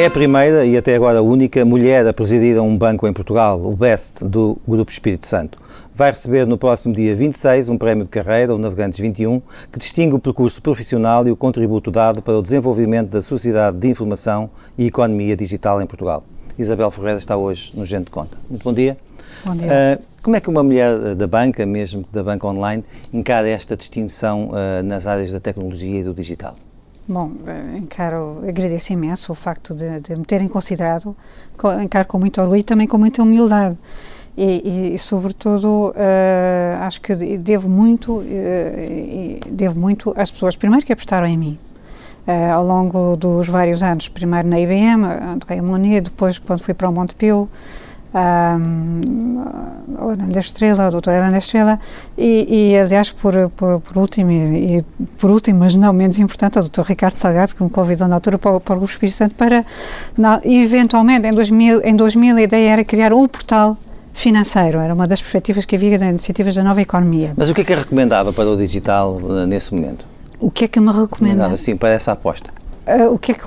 É a primeira e até agora a única mulher a presidir um banco em Portugal, o BEST, do Grupo Espírito Santo. Vai receber no próximo dia 26 um prémio de carreira, o Navegantes 21, que distingue o percurso profissional e o contributo dado para o desenvolvimento da sociedade de informação e economia digital em Portugal. Isabel Ferreira está hoje no Gente de Conta. Muito bom dia. Bom dia. Uh, como é que uma mulher da banca, mesmo da banca online, encara esta distinção uh, nas áreas da tecnologia e do digital? Bom, eh, encaro, agradeço imenso o facto de, de me terem considerado, encaro com muito orgulho e também com muita humildade. E, e, e sobretudo, uh, acho que devo muito, uh, devo muito às pessoas, primeiro que apostaram em mim, uh, ao longo dos vários anos, primeiro na IBM, André Monet, depois quando fui para o Montepio, a Estrela, a doutora Ana Estrela, e, e, aliás, por, por, por último, e, e, por último, mas não menos importante, o doutor Ricardo Salgado, que me convidou na altura para, para o Grupo Espírito Santo, para, na, eventualmente, em 2000, em 2000, a ideia era criar um portal financeiro, era uma das perspectivas que havia das iniciativas da nova economia. Mas o que é que recomendava para o digital eh, nesse momento? O que é que me recomendava? Sim, para essa aposta. Uh, o que é que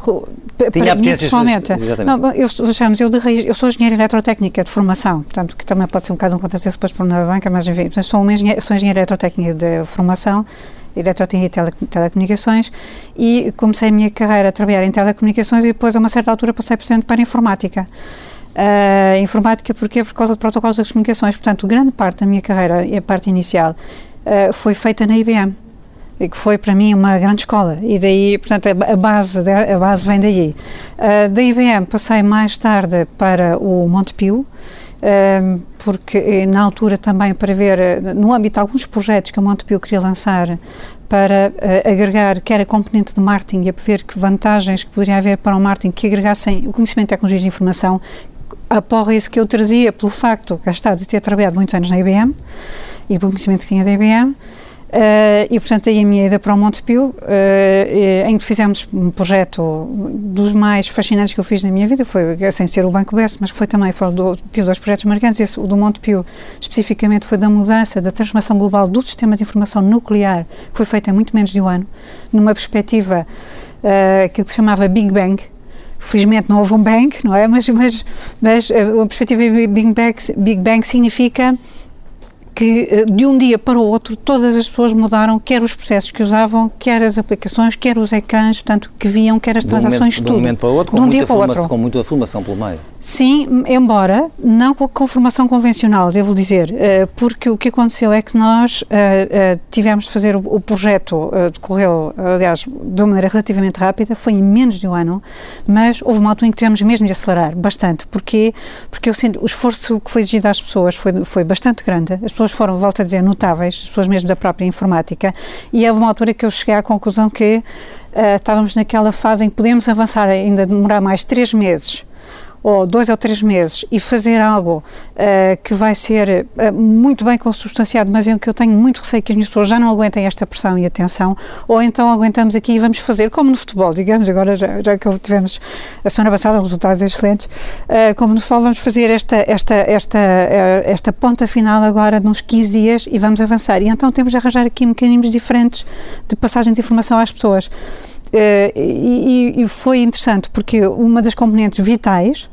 para mim pessoalmente não, eu, vejamos, eu, de eu sou engenheira eletrotécnica de formação portanto que também pode ser um bocado um depois por na banca mas enfim sou, uma engenheira, sou engenheira eletrotécnica de formação eletrotécnica e tele, telecomunicações e comecei a minha carreira a trabalhar em telecomunicações e depois a uma certa altura passei por para a informática. Uh, informática porque por causa de protocolos das comunicações. Portanto grande parte da minha carreira a parte inicial uh, foi feita na IBM que foi para mim uma grande escola e daí, portanto, a base, a base vem daí. Uh, da IBM passei mais tarde para o Montepio, uh, porque eh, na altura também para ver, eh, no âmbito de alguns projetos que o Montepio queria lançar para uh, agregar quer a componente de marketing e a ver que vantagens que poderia haver para o marketing que agregassem o conhecimento de tecnologias de informação, aporra isso que eu trazia pelo facto, cá está, de ter trabalhado muitos anos na IBM e pelo conhecimento que tinha da IBM, Uh, e, portanto, aí a minha ida para o Montepio, uh, em que fizemos um projeto dos mais fascinantes que eu fiz na minha vida, foi, sem ser o Banco Best, mas foi também, foi do, tive dois projetos marcantes, esse, o do Montepio, especificamente, foi da mudança, da transformação global do sistema de informação nuclear, que foi feita em muito menos de um ano, numa perspectiva uh, que se chamava Big Bang, felizmente não houve um bang, não é? Mas, mas, mas a perspectiva Big Bang, Big Bang significa que eh, de um dia para o outro todas as pessoas mudaram, quer os processos que usavam, quer as aplicações, quer os ecrãs, portanto, que viam, quer as transações, tudo. De um momento para o outro, com, um muita, formação, com muita formação pelo meio. Sim, embora não com formação convencional, devo dizer, eh, porque o que aconteceu é que nós eh, tivemos de fazer o projeto, decorreu, aliás, de uma maneira relativamente rápida, foi em menos de um ano, mas houve uma altura em que tivemos mesmo de acelerar bastante. Porquê? Porque eu sinto, o esforço que foi exigido às pessoas foi, foi bastante grande, as pessoas foram, volto a dizer, notáveis, pessoas mesmo da própria informática, e houve uma altura que eu cheguei à conclusão que uh, estávamos naquela fase em que podemos avançar, ainda demorar mais três meses ou dois ou três meses e fazer algo uh, que vai ser uh, muito bem consubstanciado, mas em que eu tenho muito receio que as pessoas já não aguentem esta pressão e atenção, ou então aguentamos aqui e vamos fazer, como no futebol, digamos, agora já, já que tivemos a semana passada resultados excelentes, uh, como no futebol vamos fazer esta, esta, esta, esta ponta final agora nos 15 dias e vamos avançar. E então temos de arranjar aqui mecanismos diferentes de passagem de informação às pessoas. Uh, e, e, foi interessante porque uma das componentes vitais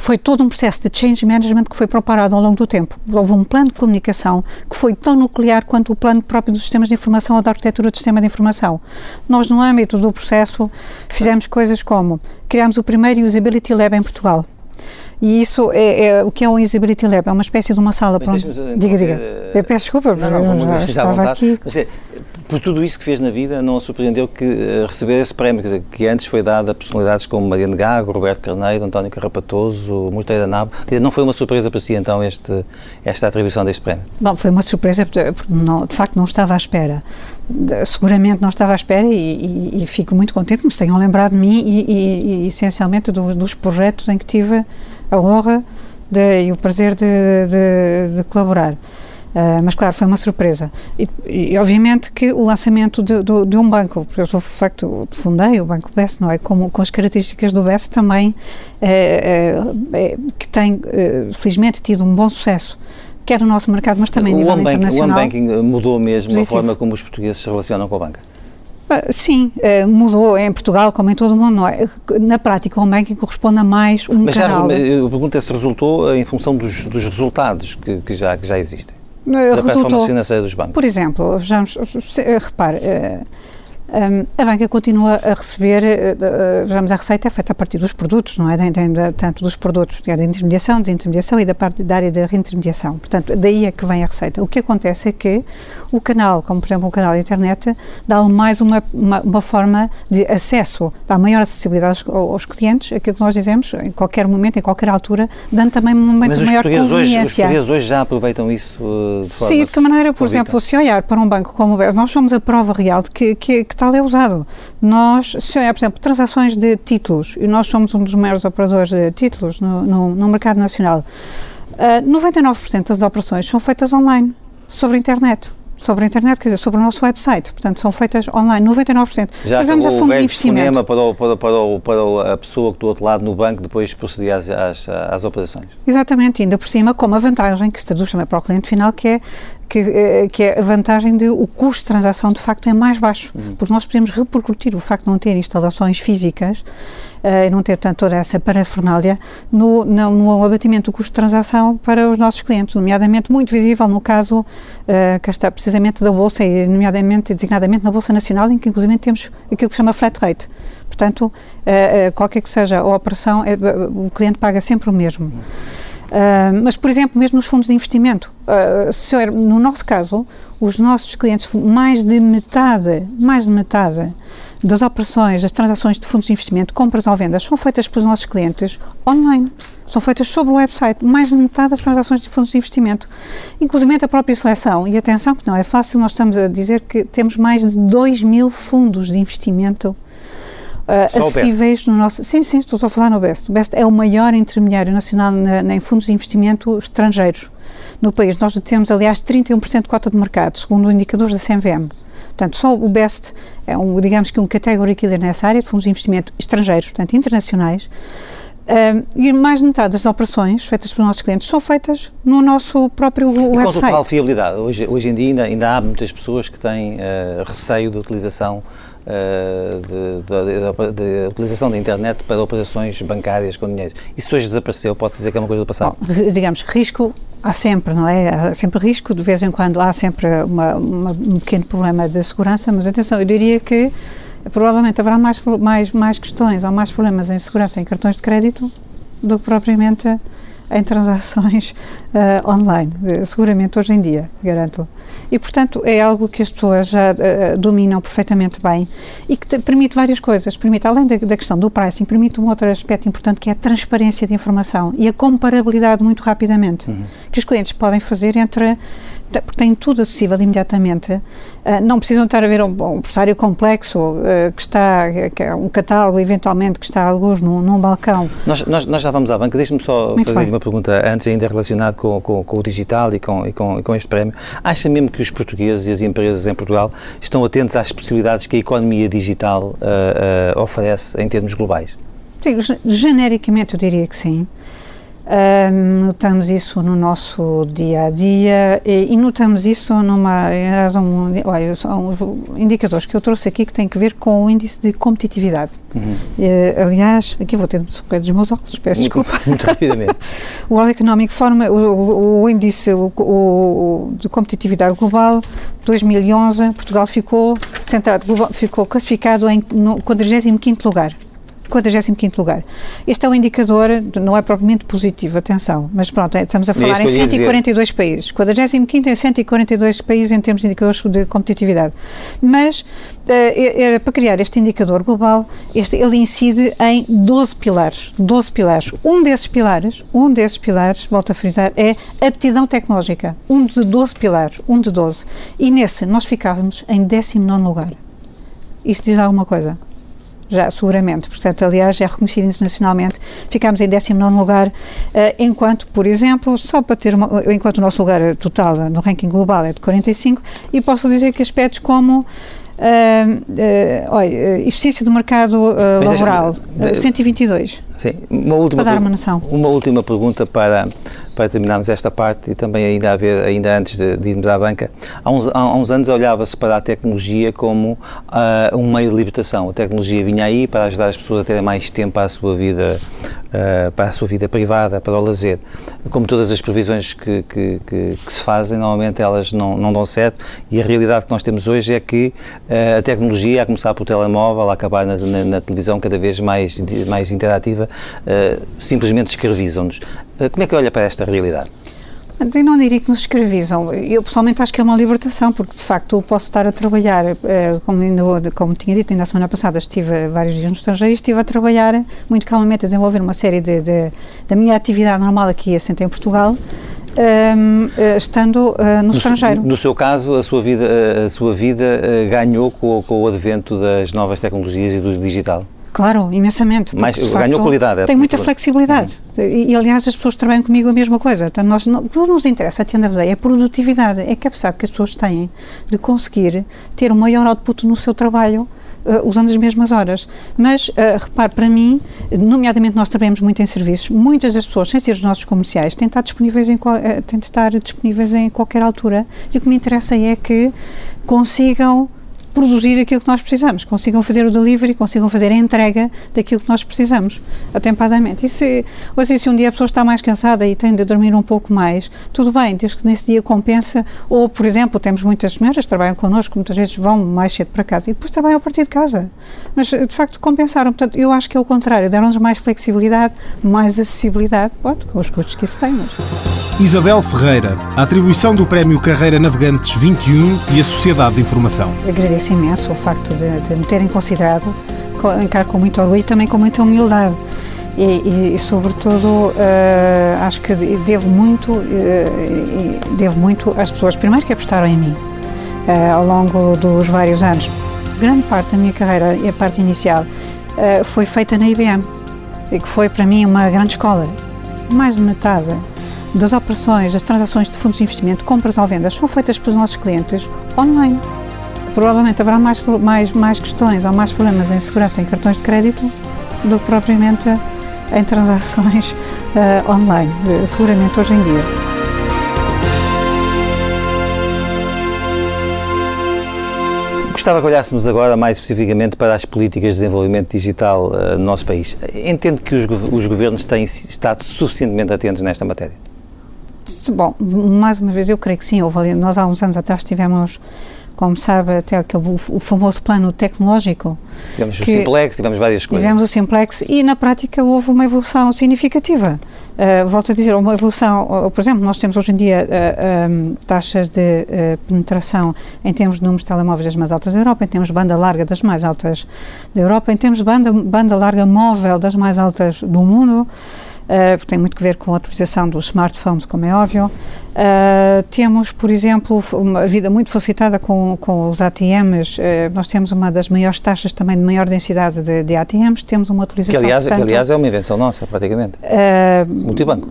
foi todo um processo de change management que foi preparado ao longo do tempo. Houve um plano de comunicação que foi tão nuclear quanto o plano próprio dos sistemas de informação ou da arquitetura do sistema de informação. Nós, no âmbito do processo, fizemos coisas como criámos o primeiro Usability Lab em Portugal. E isso é, é, o que é um Usability Lab? É uma espécie de uma sala. Mas para... Diga, diga. Eu peço desculpa, não, não, eu já estava aqui. Mas é, por tudo isso que fez na vida, não a surpreendeu que uh, receber esse prémio, quer dizer, que antes foi dado a personalidades como Mariano Gago, Roberto Carneiro, António Carrapatoso, Mosteira Nabo. Não foi uma surpresa para si, então, este, esta atribuição deste prémio? Bom, foi uma surpresa, porque, não, de facto não estava à espera. Seguramente não estava à espera e, e, e fico muito contente que me tenham lembrado de mim e, e essencialmente do, dos projetos em que tive a honra de, e o prazer de, de, de colaborar. Uh, mas claro, foi uma surpresa. E, e obviamente que o lançamento de, de, de, um banco, porque eu sou de facto fundei o Banco BES, não é? Com, com as características do BES também, é, é, é, que tem felizmente tido um bom sucesso quer no nosso mercado, mas também a nível banking, internacional. O One Banking mudou mesmo positivo. a forma como os portugueses se relacionam com a banca? Uh, sim, mudou em Portugal, como em todo o mundo. É? Na prática, o banking corresponde a mais um Mas canal. Mas eu pergunto se resultou em função dos, dos resultados que, que, já, que já existem. Da resultou, performance financeira dos bancos. Por exemplo, vejamos, repare, uh, um, a banca continua a receber, uh, vejamos, a receita é feita a partir dos produtos, não é? De, de, de, tanto dos produtos de intermediação, desintermediação e da parte da área da reintermediação. Portanto, daí é que vem a receita. O que acontece é que o canal, como por exemplo o canal da internet, dá mais uma, uma, uma, forma de acesso, dá maior acessibilidade aos, aos, clientes, aquilo que nós dizemos, em qualquer momento, em qualquer altura, dando também um momento de maior conveniência. Hoje, os portugueses hoje já aproveitam isso uh, de forma Sim, de que maneira, por exemplo, se olhar para um banco como o BES, nós somos a prova real de que, que, que tal é usado. Nós, se olhar, por exemplo, transações de títulos, e nós somos um dos maiores operadores de títulos no, no, no mercado nacional, uh, 99% das operações são feitas online, sobre a internet sobre a internet, quer dizer, sobre o nosso website. Portanto, são feitas online, 99%. Já Nós vamos a fundos de investimento. para, o, para, para, para a pessoa que do outro lado no banco depois procedia às, às, às operações. Exatamente, ainda por cima, com uma vantagem que se traduz também para o cliente final, que é que, eh, que, é a vantagem de o custo de transação de facto é mais baixo, uhum. porque nós podemos repercutir o facto de não ter instalações físicas uh, e não ter tanto toda essa parafernália no, no, no, abatimento do custo de transação para os nossos clientes, nomeadamente muito visível no caso uh, que está precisamente da Bolsa e nomeadamente, designadamente na Bolsa Nacional, em que inclusive temos aquilo que se chama flat rate. Portanto, uh, qualquer que seja a operação, o cliente paga sempre o mesmo. Uhum. Uh, mas, por exemplo, mesmo nos fundos de investimento, uh, se eu, no nosso caso, os nossos clientes, mais de metade, mais de metade das operações, das transações de fundos de investimento, compras ou vendas, são feitas pelos nossos clientes online. São feitas sobre o website, mais de metade das transações de fundos de investimento. Inclusive a própria seleção. E atenção que não é fácil, nós estamos a dizer que temos mais de 2 mil fundos de investimento uh, acessíveis no nosso. Sim, sim, estou só a falar no BEST. O BEST é o maior intermediário nacional na, na, em fundos de investimento estrangeiros no país. Nós temos, aliás, 31% de cota de mercado, segundo indicadores da CMVM. Portanto, só o BEST é, um, digamos que, um category killer nessa área de fundos de investimento estrangeiros, portanto, internacionais. E mais de metade das operações feitas pelos nossos clientes são feitas no nosso próprio e website. com total fiabilidade. Hoje, hoje em dia ainda, ainda há muitas pessoas que têm uh, receio da utilização de, de, utilização da internet para operações bancárias com dinheiro. Isso hoje desapareceu, pode dizer que é uma coisa do passado? Bom, digamos, risco há sempre, não é? Há sempre risco, de vez em quando há sempre uma, uma, um pequeno problema de segurança, mas atenção, eu diria que provavelmente haverá mais, mais, mais questões ou mais problemas em segurança em cartões de crédito do que propriamente em transações uh, online, uh, seguramente hoje em dia, garanto. E, portanto, é algo que as pessoas já uh, dominam perfeitamente bem e que te, permite várias coisas. Permite, além da, da, questão do pricing, permite um outro aspecto importante que é a transparência de informação e a comparabilidade muito rapidamente uhum. que os clientes podem fazer entre porque têm tudo acessível imediatamente, uh, não precisam estar a ver um, um pressário complexo uh, que está, que é um catálogo eventualmente que está a alguns num, num balcão. Nós, nós, nós, já vamos à banca, deixe-me só Muito fazer bem. uma pergunta antes ainda relacionada com, com, com, o digital e com, e, com, e com este prémio. Acha mesmo que os portugueses e as empresas em Portugal estão atentos às possibilidades que a economia digital uh, oferece em termos globais? Sim, genericamente eu diria que sim. Um, notamos isso no nosso dia a dia e, e notamos isso numa. Um, olha, são indicadores que eu trouxe aqui que têm que ver com o índice de competitividade. Uhum. E, aliás, aqui vou ter de socorrer dos meus óculos, peço muito, desculpa. Muito rapidamente. o World Economic Forum, o, o, índice o, o, de competitividade global, 2011, Portugal ficou, centrado, ficou classificado em no 45 lugar. 45 lugar. Este é um indicador, não é propriamente positivo, atenção, mas pronto, é, estamos a é falar em 142 dizer. países. 45 em 142 países em termos de indicadores de competitividade. Mas, uh, para criar este indicador global, este, ele incide em 12 pilares. 12 pilares. Um desses pilares, um desses pilares, volto a frisar, é aptidão tecnológica. Um de 12 pilares, um de 12. E nesse nós ficávamos em 19 lugar. Isso diz alguma coisa? Já seguramente. Portanto, aliás, é reconhecido internacionalmente. Ficámos em 19 lugar, uh, enquanto, por exemplo, só para ter uma, enquanto o nosso lugar total no ranking global é de 45, e posso dizer que aspectos como Uh, uh, olha, eficiência do mercado laboral, 122. Sim, uma última, para dar uma noção. Uma última pergunta para, para terminarmos esta parte e também ainda, a ver, ainda antes de, de irmos à banca. Há uns, há uns anos olhava-se para a tecnologia como uh, um meio de libertação. A tecnologia vinha aí para ajudar as pessoas a terem mais tempo à sua vida, uh, para a sua vida privada, para o lazer. Como todas as previsões que, que, que, que, se fazem, normalmente elas não, não dão certo e a realidade que nós temos hoje é que uh, a tecnologia, a começar pelo telemóvel, a acabar na, na, na televisão cada vez mais, mais interativa, simplesmente escravizam-nos. como é que olha para esta realidade? Eu não diria que nos escravizam. Eu pessoalmente acho que é uma libertação, porque de facto eu posso estar a trabalhar, eh, como, ainda, como tinha dito ainda a semana passada, estive vários dias no estrangeiro e estive a trabalhar muito calmamente a desenvolver uma série de, de da minha atividade normal aqui assente em Portugal. Um, ehm, eh, estando uh, no, no, estrangeiro. No seu caso, a sua vida, a sua vida uh, ganhou com, com, o advento das novas tecnologias e do digital? Claro, imensamente. Mas ganhou qualidade. É tem muita flexibilidade. Uhum. E, e, aliás, as pessoas trabalham comigo a mesma coisa. Portanto, nós, não, o que nos interessa, a tenda é a produtividade. É a capacidade que as pessoas têm de conseguir ter um maior output no seu trabalho Uh, usando as mesmas horas. Mas, uh, repare, para mim, nomeadamente nós trabalhamos muito em serviços, muitas das pessoas, sem ser os nossos comerciais, têm de estar disponíveis em, uh, têm de estar disponíveis em qualquer altura. E o que me interessa é que consigam produzir aquilo que nós precisamos, consigam fazer o delivery, consigam fazer a entrega daquilo que nós precisamos, atempadamente. E se, ou seja, se um dia a pessoa está mais cansada e tem de dormir um pouco mais, tudo bem, desde que nesse dia compensa, ou, por exemplo, temos muitas senhoras que trabalham connosco, muitas vezes vão mais cedo para casa e depois trabalham a partir de casa. Mas, de facto, compensaram. Portanto, eu acho que é o contrário, deram-nos mais flexibilidade, mais acessibilidade, com os custos que isso tem. Mas... Isabel Ferreira, a atribuição do Prémio Carreira Navegantes 21 e a Sociedade de Informação. Agradeço agradeço imenso o facto de, de me terem considerado, encaro com muito orgulho e também com muita humildade. E, e, e sobretudo, uh, acho que devo muito, uh, devo muito às pessoas, primeiro que apostaram em mim uh, ao longo dos vários anos. Grande parte da minha carreira, e a parte inicial, foi feita na IBM, e que foi para mim uma grande escola. Mais de metade das operações, das transações de fundos de investimento, compras ou vendas, são feitas pelos nossos clientes online provavelmente haverá mais, mais, mais questões ou mais problemas em segurança em cartões de crédito do que propriamente em transações uh, online, seguramente hoje em dia. Gostava que olhássemos agora mais especificamente para as políticas de desenvolvimento digital uh, no nosso país. Entendo que os, os governos têm estado suficientemente atentos nesta matéria? Bom, mais uma vez, eu creio que sim. Houve, nós há uns anos atrás tivemos como sabe, até aquele, o, famoso plano tecnológico. Tivemos o Simplex, tivemos várias coisas. Tivemos o Simplex e, na prática, houve uma evolução significativa. Uh, volto a dizer, uma evolução, uh, por exemplo, nós temos hoje em dia uh, um, taxas de penetração em termos de números de telemóveis das mais altas da Europa, em termos de banda larga das mais altas da Europa, em termos de banda, banda larga móvel das mais altas do mundo. Uh, tem muito que ver com a utilização dos smartphones, como é óbvio. Uh, temos, por exemplo, uma vida muito facilitada com, com os ATMs. Uh, nós temos uma das maiores taxas também de maior densidade de, de ATMs. Temos uma utilização. Que aliás, portanto, que, aliás é uma invenção nossa, praticamente. multibanco.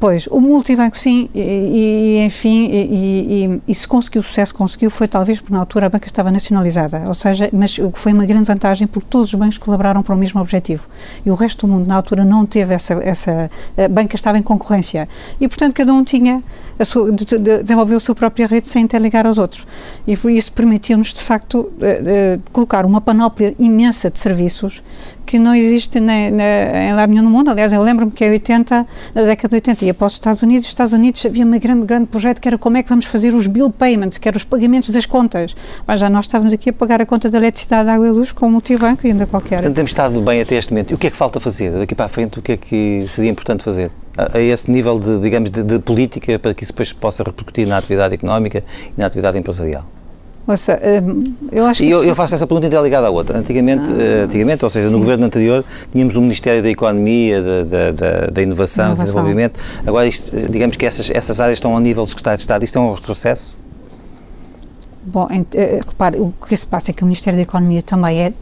Pois, o multibanco, sim. E, e enfim, e, e, e, se conseguiu sucesso, conseguiu, foi talvez porque na altura a banca estava nacionalizada. Ou seja, mas foi uma grande vantagem porque todos os bancos colaboraram para o mesmo objetivo. E o resto do mundo, na altura, não teve essa, essa essa banca estava em concorrência e, portanto, cada um tinha a sua, de, de, desenvolveu a sua própria rede sem interligar aos outros. E isso permitiu-nos, de facto, uh, uh, colocar uma panóplia imensa de serviços que não existe na, na, em lado nenhum no mundo. Aliás, eu lembro-me que em 80, na década de 80, ia para os Estados Unidos, os Estados Unidos havia um grande, grande projeto que era como é que vamos fazer os bill payments, que eram os pagamentos das contas. Mas já nós estávamos aqui a pagar a conta da eletricidade, água e luz com o multibanco e ainda qualquer. Portanto, temos estado bem até este momento. E o que é que falta fazer? Daqui para a frente, o que é que seria importante fazer? A, a esse nível de, digamos, de, de política para que isso depois possa repercutir na atividade económica e na atividade empresarial? Ouça, hum, eu acho que. Eu, eu, faço essa pergunta interligada à outra. Antigamente, ah, antigamente ou seja, sim. no governo anterior, tínhamos o Ministério da Economia, da, da, da, Inovação, Inovação, Desenvolvimento. Agora, isto, digamos que essas, essas áreas estão ao nível do Secretário de Estado. Isto é um retrocesso? Bom, repare, o que se passa é que o Ministério da Economia também é,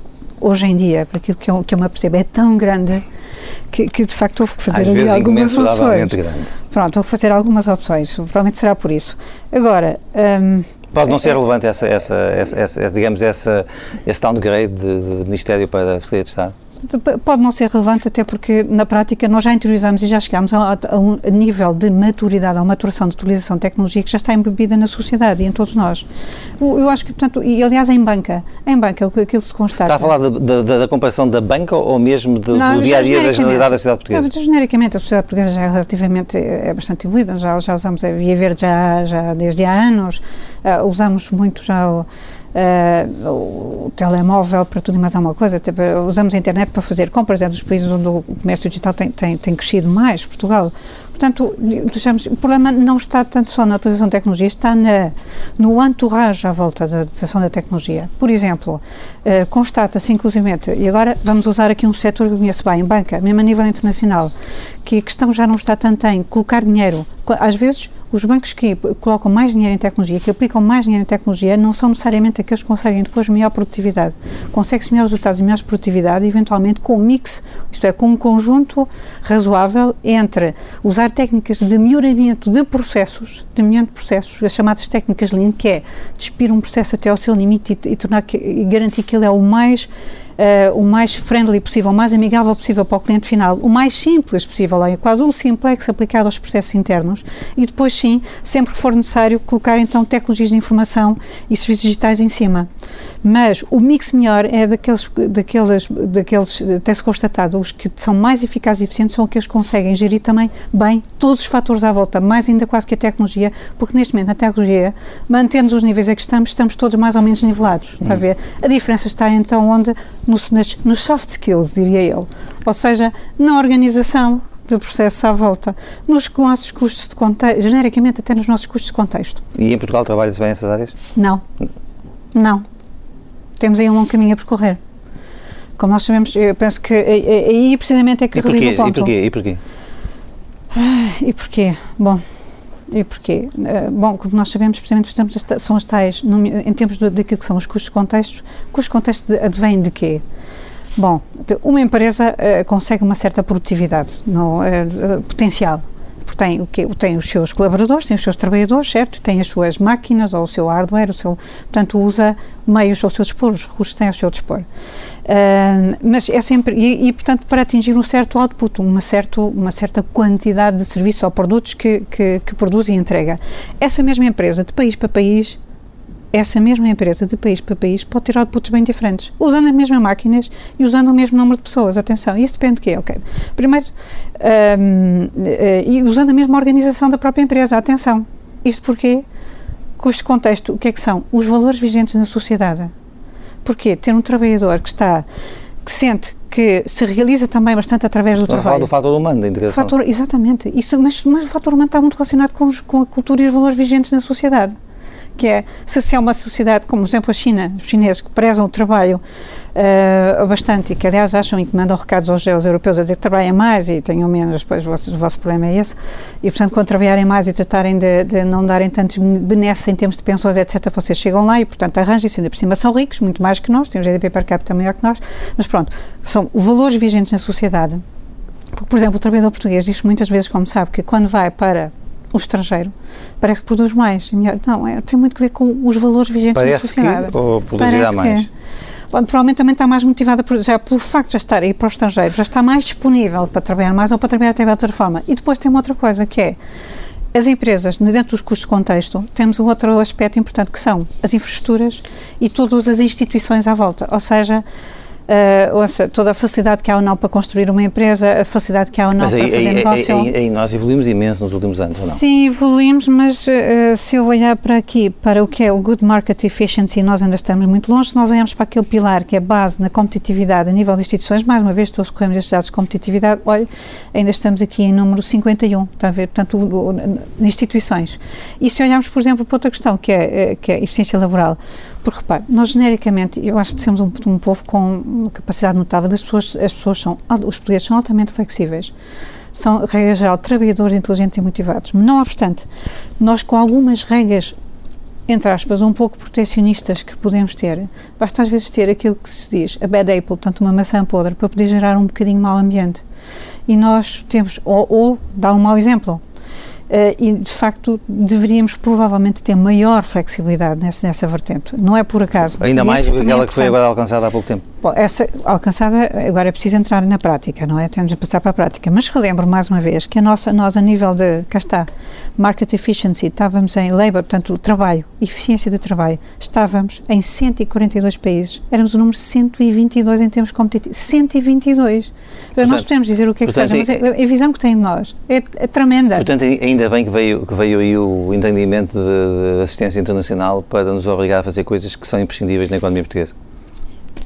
hoje em dia, para aquilo que eu, que eu me apercebo, é tão grande que, que, de facto houve que fazer Às ali algumas opções. Grande. Pronto, houve que fazer algumas opções, provavelmente será por isso. Agora. Um, Pode não ser relevante essa, essa, essa, essa digamos, essa, esse downgrade de, de Ministério para a Secretaria de Estado? Pode não ser relevante, até porque na prática nós já interiorizamos e já chegamos a, a um nível de maturidade, a uma maturação de utilização de tecnologia que já está embebida na sociedade e em todos nós. Eu, acho que, portanto, e aliás em banca, em banca aquilo se constata. Está a falar da, comparação da banca ou mesmo do, não, do dia a dia da generalidade da sociedade portuguesa? Não, genericamente a sociedade portuguesa já é relativamente, é bastante evoluída, já, já usamos a Via Verde já, já desde há anos, uh, usamos muito já o uh, o telemóvel para tudo e mais alguma coisa. Tipo, usamos a internet para fazer compras, é dos países onde o comércio digital tem, tem, tem crescido mais, Portugal. Portanto, deixamos, o problema não está tanto só na utilização de tecnologia, está na, no entourage à volta da utilização da tecnologia. Por exemplo, uh, constata-se inclusivamente, e agora vamos usar aqui um setor que eu conheço bem, banca, mesmo a nível internacional, que a questão já não está tanto em colocar dinheiro, às vezes os bancos que colocam mais dinheiro em tecnologia, que aplicam mais dinheiro em tecnologia, não são necessariamente aqueles que conseguem depois melhor produtividade. Consegue-se melhores resultados e melhores produtividade, eventualmente com um mix, isto é, com um conjunto razoável entre usar técnicas de melhoramento de processos, de melhoramento de processos, as chamadas técnicas Lean, que é despir um processo até ao seu limite e, e, tornar e garantir que ele é o mais uh, o mais friendly possível, o mais amigável possível para o cliente final, o mais simples possível, é quase um simplex aplicado aos processos internos e depois sim, sempre que for necessário, colocar então tecnologias de informação e serviços digitais em cima. Mas o mix melhor é daqueles, daqueles, daqueles tem-se constatado, os que são mais eficazes e eficientes são aqueles que conseguem gerir também bem todos os fatores à volta, mais ainda quase que a tecnologia, porque neste momento a tecnologia, mantendo os níveis a que estamos, estamos todos mais ou menos nivelados, está a hum. ver? A diferença está então onde nos, nas, nos soft skills, diria eu. Ou seja, na organização do processo à volta, nos nossos custos de contexto, genericamente até nos nossos custos de contexto. E em Portugal trabalha-se bem nessas áreas? Não. Não. Temos aí um longo caminho a percorrer. Como nós sabemos, eu penso que aí precisamente é que reside o ponto. E porquê? E porquê? E porquê? Bom, e porquê? Uh, bom, como nós sabemos, precisamente, precisamente são as tais, em termos daquilo que são os custos de contextos, custos de contexto advêm de quê? Bom, uma empresa uh, consegue uma certa produtividade, no, uh, potencial, porque tem, o que, tem os seus colaboradores, tem os seus trabalhadores, certo? Tem as suas máquinas ou o seu hardware, o seu, portanto, usa meios ao seu dispor, os recursos têm ao seu dispor. Uh, mas é sempre, e, e, portanto, para atingir um certo output, uma, certo, uma certa quantidade de serviços ou produtos que, que, que produz e entrega. Essa mesma empresa, de país para país, essa mesma empresa, de país para país, pode ter outputs bem diferentes, usando as mesmas máquinas e usando o mesmo número de pessoas. Atenção, isso depende de quê? Ok. Primeiro, um, eh, e usando a mesma organização da própria empresa. Atenção. Isto porque, com este contexto, o que é que são? Os valores vigentes na sociedade. Porquê? Ter um trabalhador que está, que sente que se realiza também bastante através do Estou trabalho. do fator humano, da integração. Fator, exatamente. Isso, mas, mas o fator humano está muito relacionado com, os, com a cultura e os valores vigentes na sociedade que é, se, se é uma sociedade como, por exemplo, a China, os chineses que prezam o trabalho uh, bastante e que, aliás, acham e que mandam recados aos, aos europeus a dizer que trabalhem mais e tenham menos, depois o vosso, o vosso problema é esse, e, portanto, quando trabalharem mais e tratarem de, de não darem tantos benesses em termos de pensões, etc., vocês chegam lá e, portanto, arranjem-se, ainda por cima são ricos, muito mais que nós, têm um GDP per capita maior que nós, mas pronto, são valores vigentes na sociedade. Porque, por exemplo, o trabalhador português diz muitas vezes, como sabe, que quando vai para o estrangeiro parece que produz mais e melhor. Não, é, tem muito a ver com os valores vigentes parece da sociedade. Que, ou produzirá parece mais? Que, bom, provavelmente também está mais motivada por, já pelo facto de já estar aí para o estrangeiro, já está mais disponível para trabalhar mais ou para trabalhar até de outra forma. E depois tem uma outra coisa que é as empresas, dentro dos custos de contexto, temos um outro aspecto importante que são as infraestruturas e todas as instituições à volta. Ou seja, uh, ouça, toda a facilidade que há ou não para construir uma empresa, a facilidade que há ou não mas para aí, fazer aí, negócio. Aí, aí, nós evoluímos imenso nos últimos anos, não? Sim, evoluímos, mas uh, se eu olhar para aqui, para o que é o Good Market Efficiency, nós ainda estamos muito longe. Se nós olharmos para aquele pilar que é base na competitividade a nível de instituições, mais uma vez, todos corremos estes dados de competitividade, olha, ainda estamos aqui em número 51, está a ver? Portanto, o, o, instituições. E se olharmos, por exemplo, para outra questão, que é, eh, que é eficiência laboral, porque repare, nós genericamente, eu acho que somos um, um povo com capacidade notável, das pessoas, as pessoas são, os portugueses são altamente flexíveis, são, regra geral, trabalhadores inteligentes e motivados. Não obstante, nós com algumas regras entre aspas, um pouco protecionistas que podemos ter, basta às vezes ter aquilo que se diz, a bad apple, portanto uma maçã podre, para poder gerar um bocadinho mau ambiente. E nós temos, ou, ou um mau exemplo. Uh, e, de facto, deveríamos provavelmente ter maior flexibilidade nessa, nessa vertente. Não é por acaso. Ainda mais é aquela é que foi agora alcançada há pouco tempo. Bom, essa alcançada, agora é preciso entrar na prática, não é? Temos de passar para a prática. Mas relembro mais uma vez que a nossa, nós, a nível de, cá está, market efficiency, estávamos em labor, portanto, trabalho, eficiência de trabalho, estávamos em 142 países. Éramos o número 122 em termos competitivos. 122. Portanto, nós podemos dizer o que é que portanto, seja, mas a, a visão que tem de nós é, é tremenda. Portanto, ainda bem que veio, que veio aí o entendimento de, de assistência internacional para nos obrigar a fazer coisas que são imprescindíveis na economia portuguesa.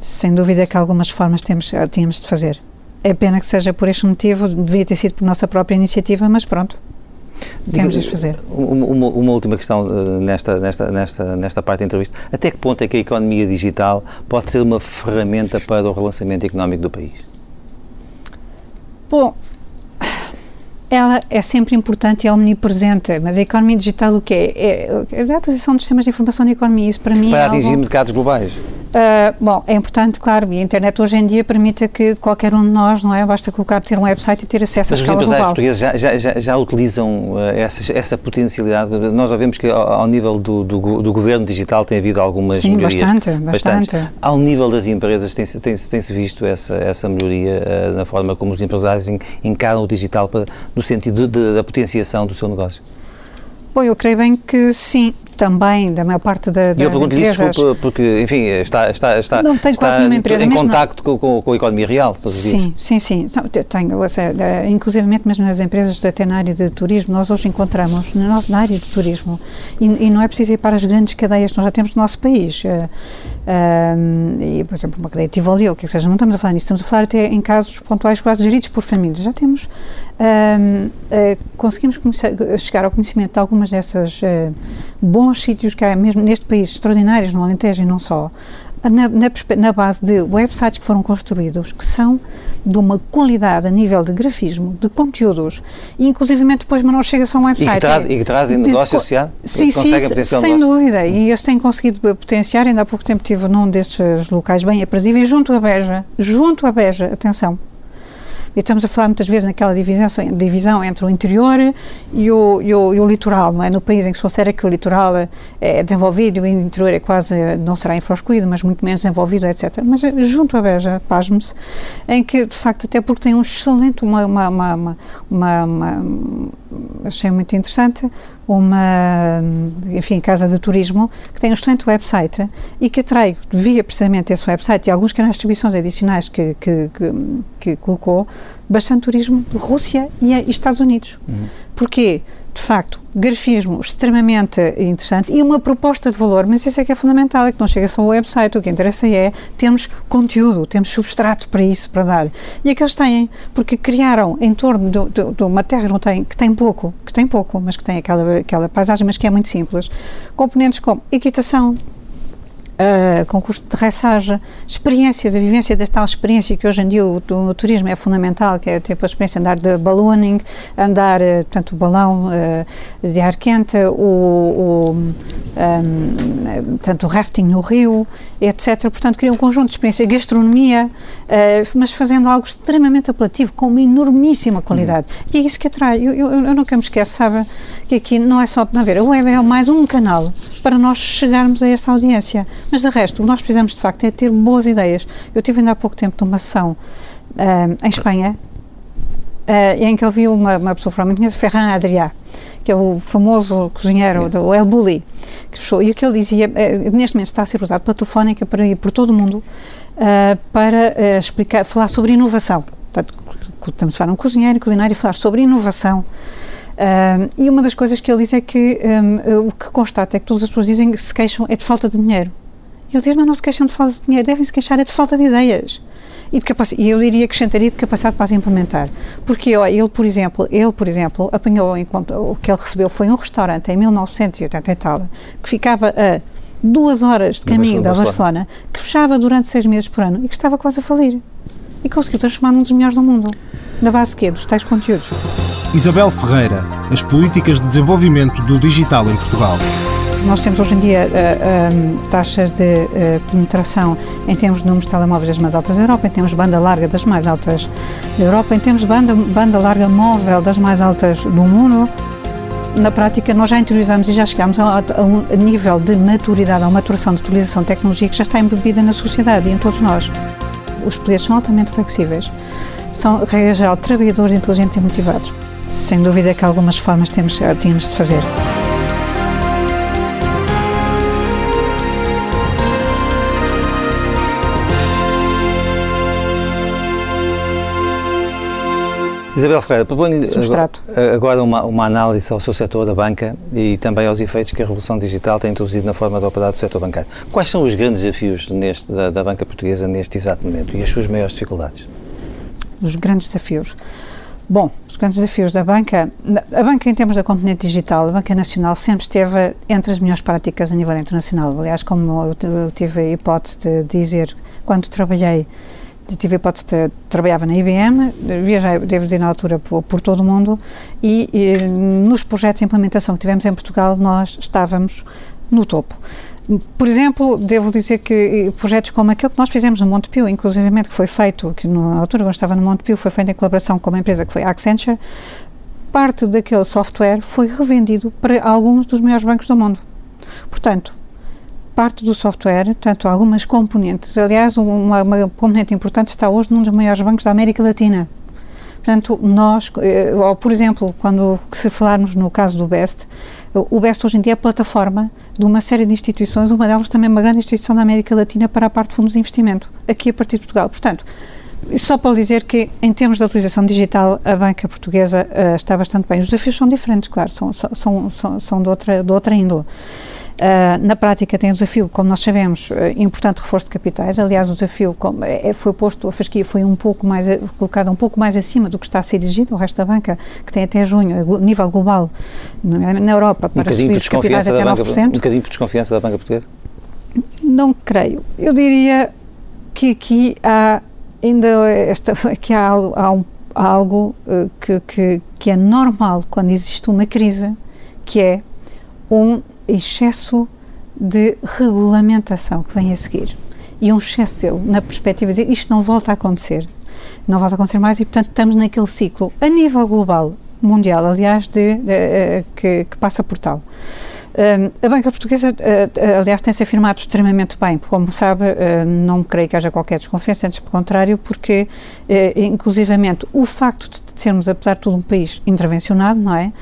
Sem dúvida que algumas formas temos, tínhamos de fazer. É pena que seja por este motivo, devia ter sido por nossa própria iniciativa, mas pronto. Temos de fazer. Uma, uma, última questão uh, nesta, nesta, nesta, nesta parte da entrevista. Até que ponto é que a economia digital pode ser uma ferramenta para o relançamento económico do país? Bom, ela é sempre importante e é omnipresente, mas a economia digital o que é? É a atualização dos sistemas de informação da economia, isso para mim Para é atingir algo... mercados globais? Uh, bom, é importante, claro, e a internet hoje em dia permite que qualquer um de nós, não é? Basta colocar, ter um website e ter acesso Mas à escala global. Mas os empresários portugueses já, já, já, já utilizam uh, essa, essa potencialidade? Nós já vemos que ao, ao nível do, do, do, governo digital tem havido algumas Sim, melhorias. bastante, bastante. Ao nível das empresas tem-se tem -se, tem -se visto essa, essa melhoria uh, na forma como os empresários encaram o digital para, no sentido de, da potenciação do seu negócio? Bom, eu creio bem que sim, também da maior parte da, das eu pergunto-lhe isso porque, enfim, está, está, está, não tem quase nenhuma empresa, em contacto com, com, com, a economia real todos os sim, dias. Sim, sim, sim. Tenho, seja, inclusivamente mesmo nas empresas até na área de turismo, nós hoje encontramos na, nossa, na área de turismo, e, e, não é preciso ir para as grandes cadeias que nós já temos no nosso país. Uh, e, por exemplo, uma cadeia de Tivoli, ou que seja, não estamos a falar nisso, estamos a falar até em casos pontuais quase geridos por famílias. Já temos, uh, conseguimos chegar ao conhecimento de algumas dessas uh, bons sítios que há mesmo neste país, extraordinários, no Alentejo e não só, na, na, na, base de websites que foram construídos, que são de uma qualidade a nível de grafismo, de conteúdos, e inclusivamente depois mas não chega só um website. E que, traz, e que trazem negócio associado? Sim, sim, sem dúvida, e eles têm conseguido potenciar, ainda há pouco tempo estive num destes locais bem aprazíveis, junto à Beja, junto à Beja, atenção, e estamos a falar muitas vezes naquela divisão, divisão entre o interior e o, e o, e o litoral, não é? No país em que se considera que o litoral é desenvolvido e o interior é quase, não será infraescuído, mas muito menos desenvolvido, etc. Mas eh, junto à Beja, pasme-se, em que, de facto, até porque tem um excelente, uma, uma, uma, uma, uma achei muito interessante, uma, enfim, casa de turismo que tem um excelente website e que atrai, via precisamente esse website e alguns canais de distribuições adicionais que, que, que, que colocou, bastante turismo de Rússia e, Estados Unidos. Uhum. Porquê? De facto, grafismo extremamente interessante e uma proposta de valor, mas isso é que é fundamental, é que não chega só ao website, o que interessa é termos conteúdo, temos substrato para isso, para dar. E é que eles têm, porque criaram em torno de, de uma terra que, não tem, que tem pouco, que tem pouco, mas que tem aquela, aquela paisagem, mas que é muito simples, componentes como equitação, uh, concurso de dressage, experiências, a vivência desta tal experiência que hoje em dia o, o, o, turismo é fundamental, que é tipo a experiência de andar de ballooning, andar, uh, portanto, o balão uh, de ar quente, o, o, um, portanto, o rafting no rio, etc. Portanto, cria um conjunto de experiências, gastronomia, uh, mas fazendo algo extremamente apelativo, com uma enormíssima qualidade. Uhum. E é isso que atrai. Eu, eu, eu nunca me esqueço, sabe, que aqui não é só, a ver, a web é mais um canal para nós chegarmos a esta audiência. Mas de resto, o que nós precisamos de facto é ter boas ideias. Eu tive ainda há pouco tempo uma uh, em Espanha uh, em que eu vi uma, uma pessoa provavelmente conhece, Ferran Adrià, que é o famoso cozinheiro do El Bulli, que fechou. E o que ele dizia, uh, neste momento está a ser usado pela telefónica para ir por todo o mundo para explicar, falar sobre inovação. Portanto, estamos a falar um cozinheiro, culinário, falar sobre inovação. Uh, e uma das coisas que ele diz é que um, o que constata é que todas as pessoas dizem que se queixam é de falta de dinheiro. E ele diz, mas não se queixam de falta de dinheiro, devem se queixar é de falta de ideias. E, de e eu diria que acrescentaria de capacidade para as implementar. Porque ó, ele, por exemplo, ele, por exemplo, apanhou, enquanto o que ele recebeu foi um restaurante em 1980 e tal, que ficava a duas horas de caminho da Barcelona, que fechava durante seis meses por ano e que estava quase a falir. E conseguiu transformar num dos melhores do mundo. Na base de quê? Dos tais conteúdos. Isabel Ferreira, as políticas de desenvolvimento do digital em Portugal. Nós temos hoje em dia uh, taxas de uh, penetração em termos de números de telemóveis das mais altas da Europa, em termos de banda larga das mais altas da Europa, em termos de banda, banda larga móvel das mais altas do mundo. na prática, nós já interiorizamos e já chegámos a, a, um nível de maturidade, a uma maturação de utilização de tecnologia que já está embebida na sociedade e em todos nós. Os portugueses são altamente flexíveis, são, regra geral, trabalhadores inteligentes e motivados. Sem dúvida que algumas formas temos, temos de fazer. Isabel Ferreira, proponho agora, agora uma, uma, análise ao seu setor da banca e também aos efeitos que a revolução digital tem introduzido na forma de operar do setor bancário. Quais são os grandes desafios neste, da, da banca portuguesa neste exato momento e as suas maiores dificuldades? Os grandes desafios. Bom, os grandes desafios da banca, a banca em termos da componente digital, a banca nacional sempre esteve entre as melhores práticas a nível internacional. Aliás, como eu tive a hipótese de dizer quando trabalhei tive a hipótese de trabalhava na IBM, viajei, devo dizer, na altura por, por todo o mundo e, e, nos projetos de implementação que tivemos em Portugal nós estávamos no topo. Por exemplo, devo dizer que projetos como aquele que nós fizemos no Montepio, inclusivamente que foi feito, que na altura quando estava no Montepio foi feito em colaboração com uma empresa que foi a Accenture, parte daquele software foi revendido para alguns dos maiores bancos do mundo. Portanto, parte do software, portanto, algumas componentes. Aliás, uma, uma componente importante está hoje num dos maiores bancos da América Latina. Portanto, nós, eh, ou, por exemplo, quando se falarmos no caso do BEST, o BEST hoje em dia é plataforma de uma série de instituições, uma delas também uma grande instituição da América Latina para a parte de fundos de investimento, aqui a partir de Portugal. Portanto, só para dizer que, em termos de utilização digital, a banca portuguesa uh, está bastante bem. Os desafios são diferentes, claro, são, são, são, são de, outra, de outra índole. Uh, na prática tem o desafio, como nós sabemos, uh, importante reforço de capitais. Aliás, o desafio como, é, foi posto, a fasquia foi um pouco mais, colocada um pouco mais acima do que está a ser exigido. O resto da banca, que tem até junho, a nível global, na Europa, para um subir os capitais até 9%. Banca, um bocadinho por desconfiança da banca portuguesa? Não creio. Eu diria que aqui há ainda esta, que há algo, há um, algo uh, que, que, que é normal quando existe uma crise, que é um excesso de regulamentação que vem a seguir e um excesso dele na perspectiva de isto não volta a acontecer, não volta a acontecer mais e, portanto, estamos naquele ciclo a nível global, mundial, aliás, de, de, de eh, que, que, passa por tal. A banca portuguesa, uh, aliás, tem-se afirmado extremamente bem, como sabe, não creio que haja qualquer desconfiança, antes pelo contrário, porque, uh, inclusivamente, o facto de sermos, apesar de tudo, um país intervencionado, não é?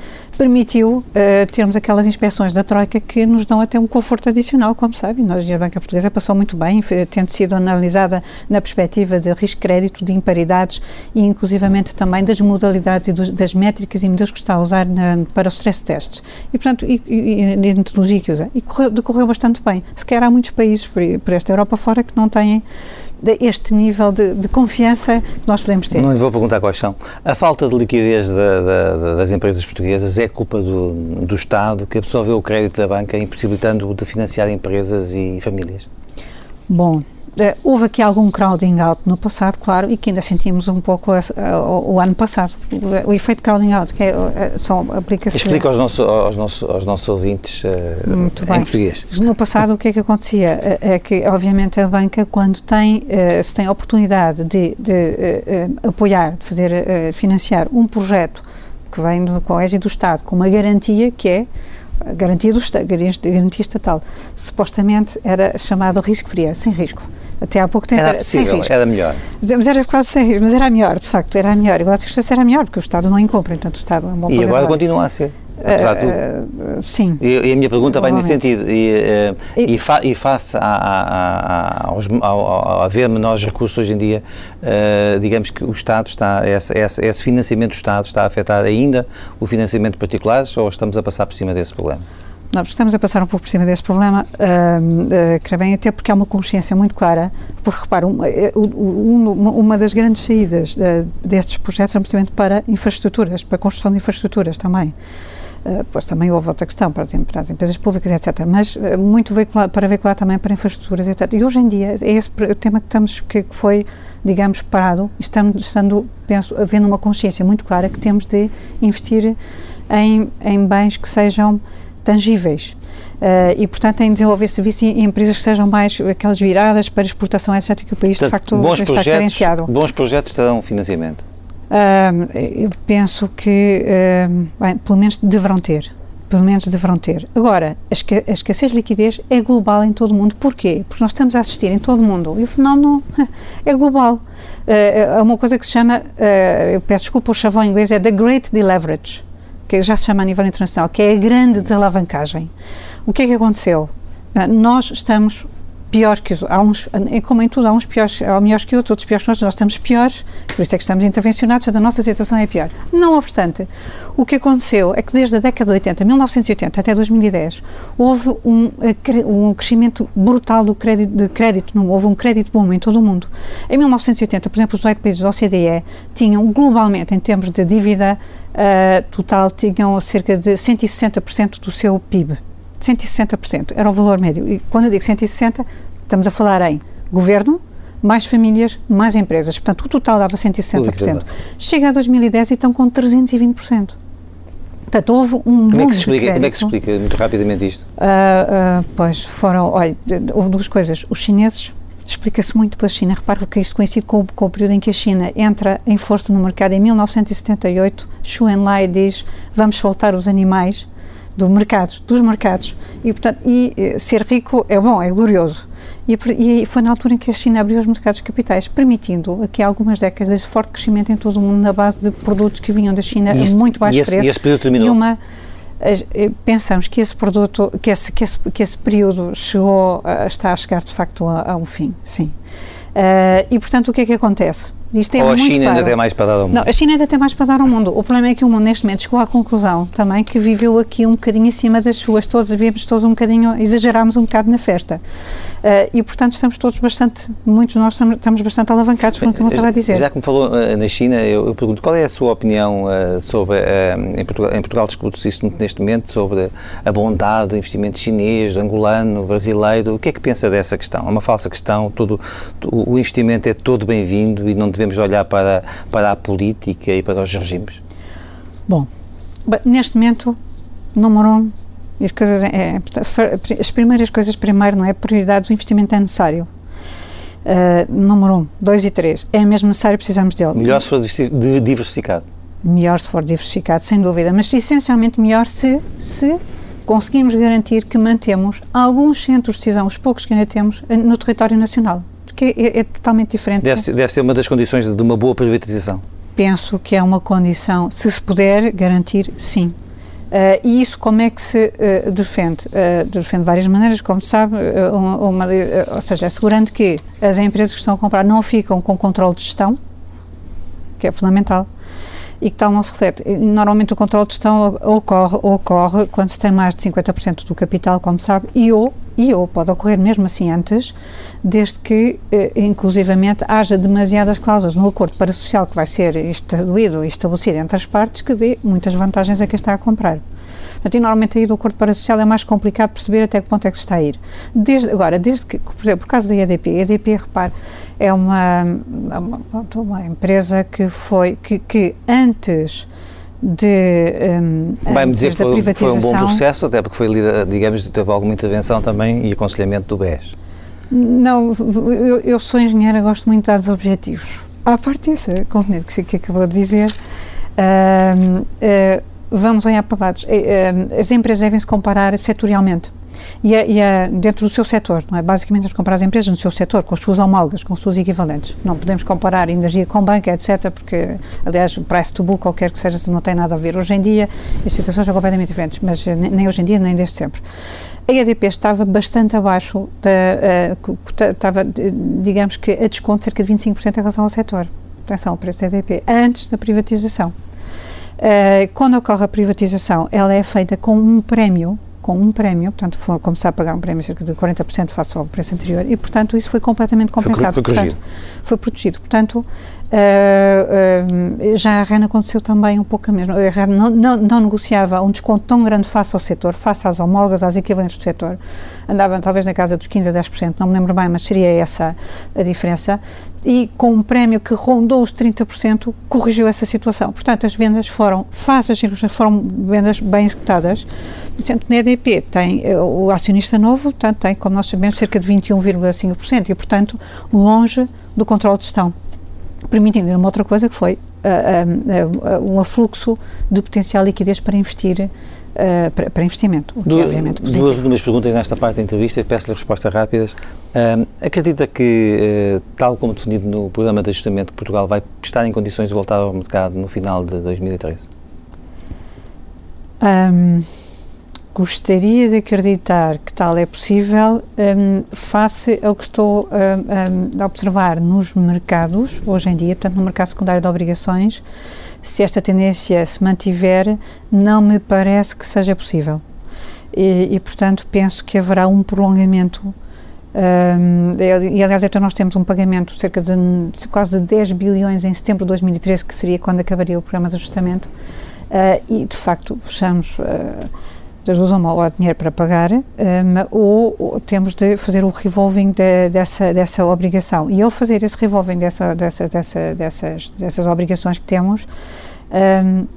Permitiu uh, termos aquelas inspeções da Troika que nos dão até um conforto adicional, como sabem. Nós, a Banca Portuguesa passou muito bem, tendo sido analisada na perspectiva de risco-crédito, de imparidades e, inclusivamente, também das modalidades e dos, das métricas e modelos que está a usar na, para os stress tests. E, portanto, e, e, e a metodologia que usa. E correu, decorreu bastante bem. Se calhar há muitos países por, por esta Europa fora que não têm este nível de, de, confiança que nós podemos ter. Não lhe vou perguntar quais são. A falta de liquidez da, da, das empresas portuguesas é culpa do, do Estado que absorveu o crédito da banca, impossibilitando de financiar empresas e famílias? Bom, houve aqui algum crowding out no passado, claro, e que ainda sentimos um pouco o, o, ano passado. O, efeito crowding out, que é, é só aplica-se... Explica aos nossos, aos nossos, aos nossos ouvintes Muito bem. em português. No passado, o que é que acontecia? É, que, obviamente, a banca, quando tem, se tem a oportunidade de, de apoiar, de fazer, financiar um projeto que vem do Colégio do Estado com uma garantia que é garantia do garantia estatal, supostamente era chamado risco frio, sem risco. Até há pouco tempo era, era sem risco. Era melhor. Mas era quase sem risco, mas era melhor, de facto, era melhor. Igual a circunstância era melhor, porque o Estado não incompra, portanto o Estado é um bom E agora continua a ser. Apesar de tudo. Uh, sim. E, e, a minha pergunta vai nesse sentido. E, uh, e, e, fa, e face a, a, a, aos, ao, ao haver menores recursos hoje em dia, uh, digamos que o Estado está, esse, esse, esse, financiamento do Estado está a afetar ainda o financiamento de particulares ou estamos a passar por cima desse problema? Nós estamos a passar um pouco por cima desse problema, uh, uh, bem, até porque há uma consciência muito clara, porque repara, uma, uma, uma das grandes saídas uh, destes projetos é precisamente para infraestruturas, para a construção de infraestruturas também. Uh, pois também houve outra questão para as, para as empresas públicas, etc. Mas uh, muito veicular, para veicular também para infraestruturas, etc. E hoje em dia é esse o tema que estamos que, foi, digamos, parado. Estamos estando, penso, havendo uma consciência muito clara que temos de investir em, em bens que sejam tangíveis. Uh, e, portanto, em desenvolver serviços e empresas que sejam mais aquelas viradas para exportação, etc., que o país, portanto, de facto, bons está projetos, carenciado. Bons projetos terão financiamento? Eu penso que, bem, pelo menos deverão ter. pelo menos deverão ter. Agora, a, esca a escassez de liquidez é global em todo o mundo. Porquê? Porque nós estamos a assistir em todo o mundo e o fenómeno é global. É uma coisa que se chama, uh, eu peço desculpa o chavão em inglês, é the great deleverage, que já se chama a nível internacional, que é a grande desalavancagem. O que é que aconteceu? Nós estamos pior que os, uns, como em tudo, há uns piores, há melhores que outros, outros piores que outros, nós estamos piores, por isso é que estamos intervencionados, a nossa situação é pior. Não obstante, o que aconteceu é que desde a década de 80, 1980 até 2010, houve um, um crescimento brutal do crédito, de crédito, não houve um crédito bom em todo o mundo. Em 1980, por exemplo, os oito países da OCDE tinham globalmente, em termos de dívida uh, total, tinham cerca de 160% do seu PIB 160%, era o valor médio. E quando eu digo 160, estamos a falar em governo, mais famílias, mais empresas. Portanto, o total dava 160%. Chega a 2010 e estão com 320%. Portanto, houve um como é que se explica, Como é que se explica muito rapidamente isto? Uh, uh, pois, foram, olha, houve duas coisas. Os chineses, explica-se muito pela China, repare que isto coincide com, com, o período em que a China entra em força no mercado. Em 1978, Xu Enlai diz, vamos soltar os animais do mercado, dos mercados. E, portanto, e eh, ser rico é bom, é glorioso. E, e, foi na altura em que a China abriu os mercados capitais, permitindo aqui algumas décadas de forte crescimento em todo o mundo na base de produtos que vinham da China a muito baixo e esse, preço. E esse período terminou? E uma, eh, pensamos que esse produto, que esse, que esse, que esse período chegou, a, está a chegar de facto a, a um fim, sim. Uh, e portanto o que é que acontece? Isto é Ou a China ainda tem mais para dar ao mundo? Não, a China ainda tem mais para dar ao mundo. O problema é que o mundo neste momento chegou à conclusão também que viveu aqui um bocadinho acima das suas, todos vivemos todos um bocadinho, exagerámos um bocado na festa. Uh, e portanto estamos todos bastante, muitos de nós estamos, estamos bastante alavancados com o que eu estava a dizer. Já que me falou uh, na China, eu, eu, pergunto qual é a sua opinião uh, sobre, em Portugal, em Portugal discute-se isto muito neste momento, sobre a bondade do investimento chinês, angolano, brasileiro, o que é que pensa dessa questão? É uma falsa questão, tudo, o investimento é todo bem-vindo e não devemos olhar para, para a política e para os regimes? Bom, neste momento, número um, as, coisas é, é, as primeiras coisas primeiro, não é? Prioridades, o investimento é necessário. Uh, número um, dois e três, é mesmo necessário, precisamos dele. Melhor se for diversificado. Melhor se for diversificado, sem dúvida, mas essencialmente melhor se, se conseguimos garantir que mantemos alguns centros de decisão, os poucos que ainda temos, eh, no território nacional, que é, é totalmente diferente. Deve ser, deve ser uma das condições de uma boa privatização. Penso que é uma condição, se se puder garantir, sim. Uh, e isso como é que se uh, defende? Uh, defende de várias maneiras, como se sabe, uma, uma, ou seja, assegurando que as empresas que estão a comprar não ficam com controle de gestão, que é fundamental, e que tal não se reflete. Normalmente o controle de gestão ocorre, ocorre quando se tem mais de 50% do capital, como sabe, e ou, e ou pode ocorrer mesmo assim antes, desde que, eh, inclusivamente, haja demasiadas cláusulas no acordo parasocial que vai ser estabelecido entre as partes que dê muitas vantagens a quem está a comprar. Portanto, normalmente aí do acordo parasocial é mais complicado perceber até que ponto é que se está a ir. Desde, agora, desde que, por exemplo, o caso da EDP, a EDP, repare, é uma, uma, uma empresa que foi, que, que antes de um, Vai-me dizer que foi, foi, um bom processo, até porque foi, digamos, teve alguma intervenção também e aconselhamento do BES. Não, eu, eu sou engenheira, gosto muito de dados objetivos. À parte dessa componente que, que acabou de dizer, uh, uh, vamos olhar para lados. Uh, as empresas devem se comparar setorialmente e, a, e a, dentro do seu setor, não é? Basicamente, temos comparar as empresas no seu setor, com as suas homólogas, com os seus equivalentes. Não podemos comparar energia com banca, etc., porque, aliás, o price to book, qualquer que seja, não tem nada a ver. Hoje em dia, as situações são completamente diferentes, mas nem hoje em dia, nem desde sempre. A EDP estava bastante abaixo, da, estava, digamos que, a desconto cerca de 25% em relação ao setor. Atenção, o preço da EDP, antes da privatização. Uh, quando ocorre a privatização, ela é feita com um prémio com um prémio, portanto, foi começar a pagar um prémio cerca de 40% face ao preço anterior e, portanto, isso foi completamente compensado. Foi, foi portanto, foi protegido. Portanto, Uh, uh, já a REN aconteceu também um pouco a mesma. A REN não, não, não, negociava um desconto tão grande face ao setor, face às homólogas, às equivalentes do setor. Andava talvez na casa dos 15% a 10%, não me lembro bem, mas seria essa a diferença. E com um prémio que rondou os 30%, corrigiu essa situação. Portanto, as vendas foram, face às circunstâncias, foram vendas bem executadas. Sendo que na EDP tem eh, o acionista novo, portanto, tem, como nós sabemos, cerca de 21,5% e, portanto, longe do controle de gestão permitindo uma outra coisa que foi uh, uh, uh, um afluxo de potencial liquidez para investir Uh, para, para, investimento, o que duas, é obviamente positivo. Duas últimas perguntas nesta parte da entrevista, peço-lhe respostas rápidas. Uh, acredita que, uh, tal como definido no programa de ajustamento, Portugal vai estar em condições de voltar ao mercado no final de 2013? Um, gostaria de acreditar que tal é possível um, face ao que estou um, um, a observar nos mercados, hoje em dia, portanto, no mercado secundário de obrigações, se esta tendência se mantiver, não me parece que seja possível. E, e portanto, penso que haverá um prolongamento. Um, e aliás, então nós temos um pagamento cerca de quase 10 bilhões em setembro de 2013, que seria quando acabaria o programa de ajustamento, uh, e de facto fechamos. Uh, das duas uma, ou há dinheiro para pagar, um, ou, ou, temos de fazer o revolving de, dessa, dessa obrigação. E ao fazer esse revolving dessa, dessa, dessa, dessas, dessas obrigações que temos, um,